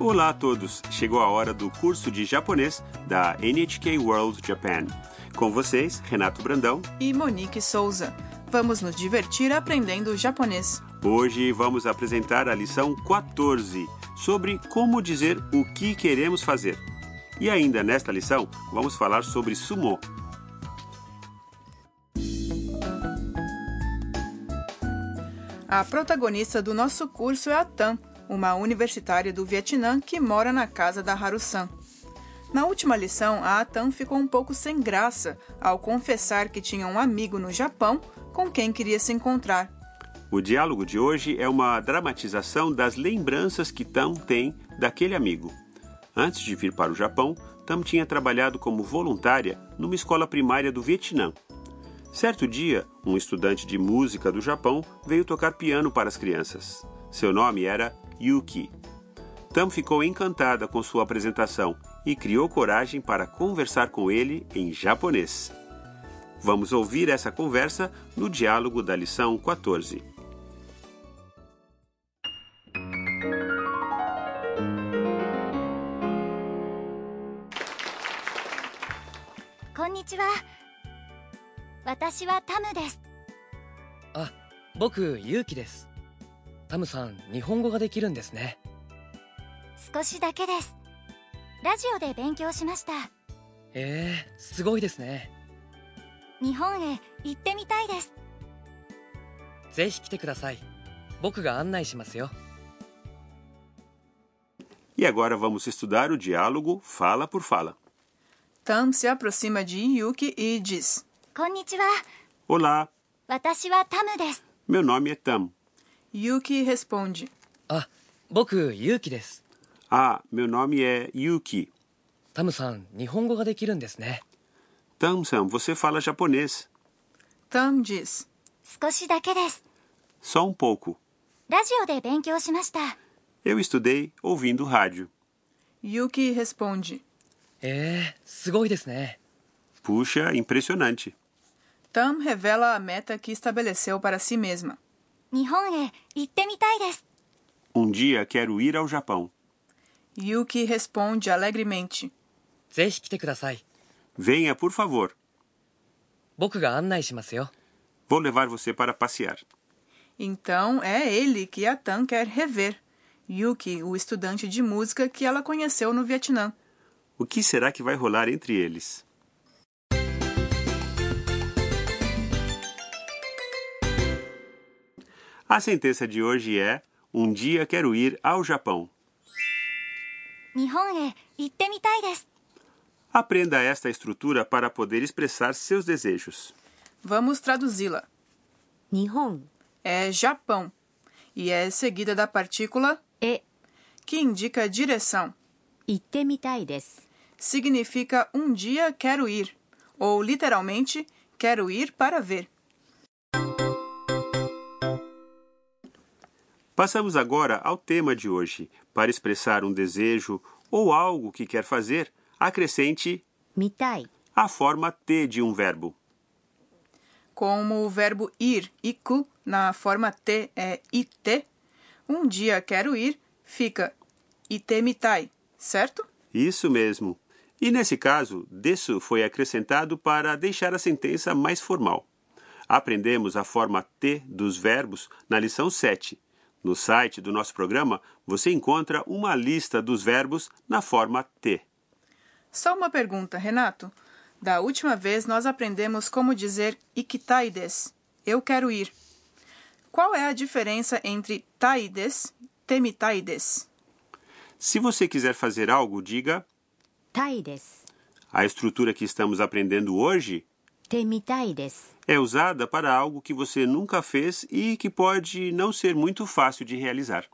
Olá a todos! Chegou a hora do curso de japonês da NHK World Japan. Com vocês, Renato Brandão. E Monique Souza. Vamos nos divertir aprendendo japonês. Hoje vamos apresentar a lição 14 sobre como dizer o que queremos fazer. E ainda nesta lição, vamos falar sobre sumo. A protagonista do nosso curso é a Tam, uma universitária do Vietnã que mora na casa da Haru-san. Na última lição, a Tam ficou um pouco sem graça ao confessar que tinha um amigo no Japão com quem queria se encontrar. O diálogo de hoje é uma dramatização das lembranças que Tam tem daquele amigo. Antes de vir para o Japão, Tam tinha trabalhado como voluntária numa escola primária do Vietnã. Certo dia, um estudante de música do Japão veio tocar piano para as crianças. Seu nome era Yuki. Tam ficou encantada com sua apresentação e criou coragem para conversar com ele em japonês. Vamos ouvir essa conversa no diálogo da lição 14. こんにちは私はタムですあ僕ユウキです タムさん日本語ができるんですね。少しだけです。ラジオで勉強しました。えー、すごいですね。日本へ行ってみたいです。ぜひ来てください。僕が案内しますよ。E agora vamos estudar o diálogo fala por fala. Tam se aproxima de Yuki e diz: こんにちは Olá, 私はタムです meu nome é Tam. Yuki responde: あ僕ユウキです Ah, meu nome é Yuki. タムさん日本語ができるんですね Tam-san, você fala japonês. Tam diz: 少しだけです Só um pouco. ラジオで勉強しました Eu estudei ouvindo rádio. Yuki responde: えー、すごいですね Puxa, impressionante. Tam revela a meta que estabeleceu para si mesma. Um dia quero ir ao Japão. Yuki responde alegremente. Venha, por favor. Vou levar você para passear. Então é ele que a Tan quer rever. Yuki, o estudante de música que ela conheceu no Vietnã. O que será que vai rolar entre eles? A sentença de hoje é: Um dia quero ir ao Japão. Aprenda esta estrutura para poder expressar seus desejos. Vamos traduzi-la. Nihon é Japão e é seguida da partícula e, que indica direção. 行ってみたいです Significa um dia quero ir, ou literalmente quero ir para ver. Passamos agora ao tema de hoje. Para expressar um desejo ou algo que quer fazer, acrescente 見たい a forma T de um verbo. Como o verbo ir, iku, na forma T é ite, um dia quero ir fica itemitai, certo? Isso mesmo. E nesse caso, desu foi acrescentado para deixar a sentença mais formal. Aprendemos a forma T dos verbos na lição 7. No site do nosso programa, você encontra uma lista dos verbos na forma T. Só uma pergunta, Renato. Da última vez nós aprendemos como dizer iktaides, eu quero ir. Qual é a diferença entre taides, temitaides? Se você quiser fazer algo, diga taides. A estrutura que estamos aprendendo hoje é usada para algo que você nunca fez e que pode não ser muito fácil de realizar.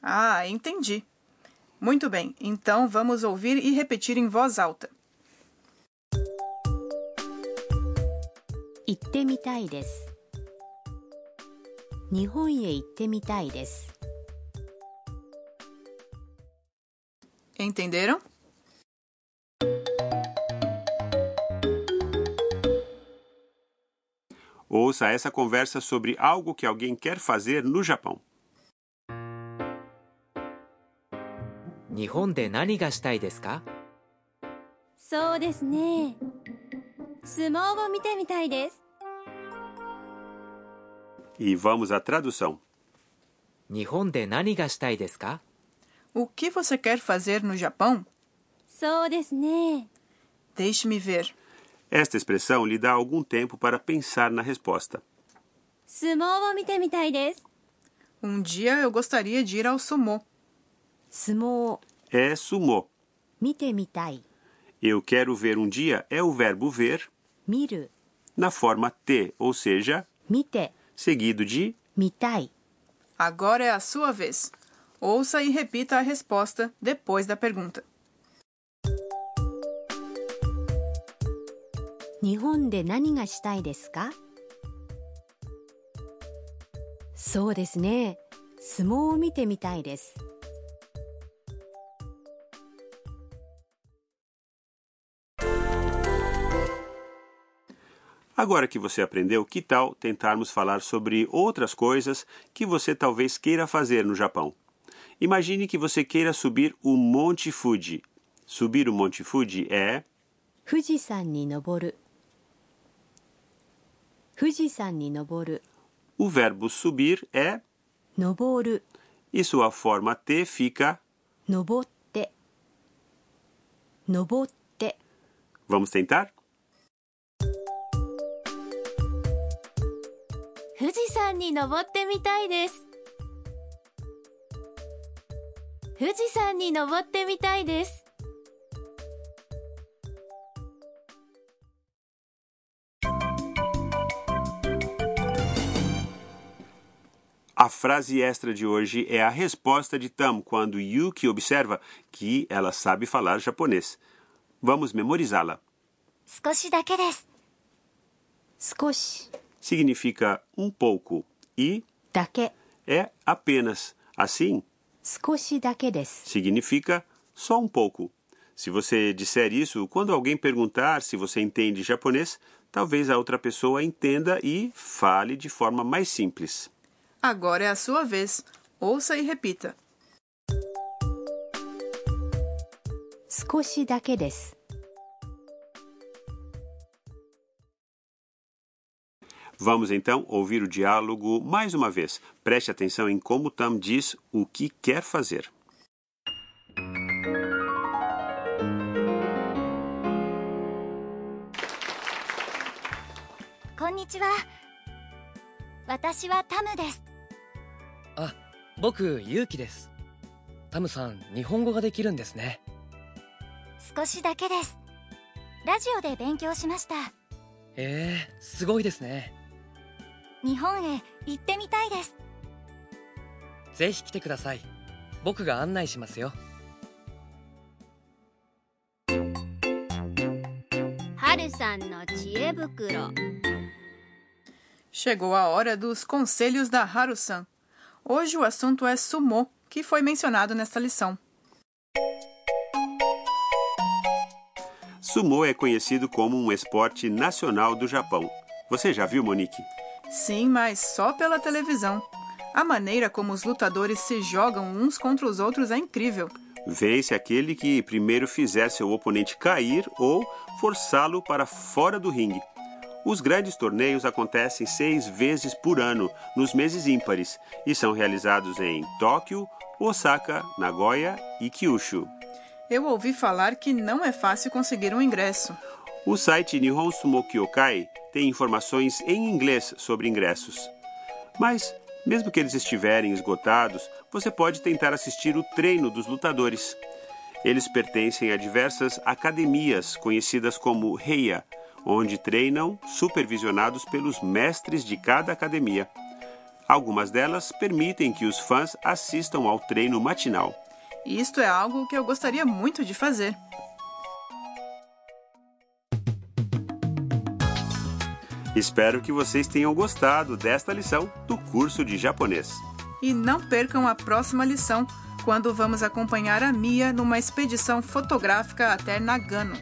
Ah, entendi. Muito bem, então vamos ouvir e repetir em voz alta. Entenderam? Ouça essa conversa sobre algo que alguém quer fazer no Japão. 日本で何がしたいですかそうですね相撲を見てみたいです E vamos à tradução. 日本で何がしたいですか O que você quer fazer no Japão? そうですね Deixe-me ver. Esta expressão lhe dá algum tempo para pensar na resposta. Um dia eu gostaria de ir ao sumô. Sumô é sumô. Eu quero ver um dia é o verbo ver miru. na forma T, ou seja, mite, seguido de mitai. Agora é a sua vez. Ouça e repita a resposta depois da pergunta. 日本で何がしたいですかそうですね相撲を見てみたいです Agora que você aprendeu, que tal tentarmos falar sobre outras coisas que você talvez queira fazer no Japão? Imagine que você queira subir o Monte Fuji. Subir o Monte Fuji é 富士山に登る 富士山に登る。O verbo subir é? 登る。E sua forma T fica? 登って。登って。Vamos tentar? 富士山に登ってみたいです。富士山に登ってみたいです A frase extra de hoje é a resposta de Tam quando Yuki observa que ela sabe falar japonês. Vamos memorizá-la. Significa um pouco e dake. é apenas. Assim, significa só um pouco. Se você disser isso quando alguém perguntar se você entende japonês, talvez a outra pessoa entenda e fale de forma mais simples. Agora é a sua vez. Ouça e repita. 少しだけです Vamos então ouvir o diálogo mais uma vez. Preste atenção em como Tam diz o que quer fazer. こんにちは私はタムです あ僕ユウキです。タムさん日本語ができるんですね。少しだけです。ラジオで勉強しました。えー、すごいですね。日本へ行ってみたいです。ぜひ来てください。僕が案内しますよ。春さんの知恵袋。Chegou a hora dos conselhos da Haru-san. Hoje o assunto é sumo, que foi mencionado nesta lição. Sumo é conhecido como um esporte nacional do Japão. Você já viu, Monique? Sim, mas só pela televisão. A maneira como os lutadores se jogam uns contra os outros é incrível. Vence aquele que primeiro fizer seu oponente cair ou forçá-lo para fora do ringue. Os grandes torneios acontecem seis vezes por ano, nos meses ímpares, e são realizados em Tóquio, Osaka, Nagoya e Kyushu. Eu ouvi falar que não é fácil conseguir um ingresso. O site Nihon Sumo Kyokai tem informações em inglês sobre ingressos. Mas, mesmo que eles estiverem esgotados, você pode tentar assistir o treino dos lutadores. Eles pertencem a diversas academias conhecidas como Heia, onde treinam supervisionados pelos mestres de cada academia. Algumas delas permitem que os fãs assistam ao treino matinal. Isto é algo que eu gostaria muito de fazer. Espero que vocês tenham gostado desta lição do curso de japonês. E não percam a próxima lição, quando vamos acompanhar a Mia numa expedição fotográfica até Nagano.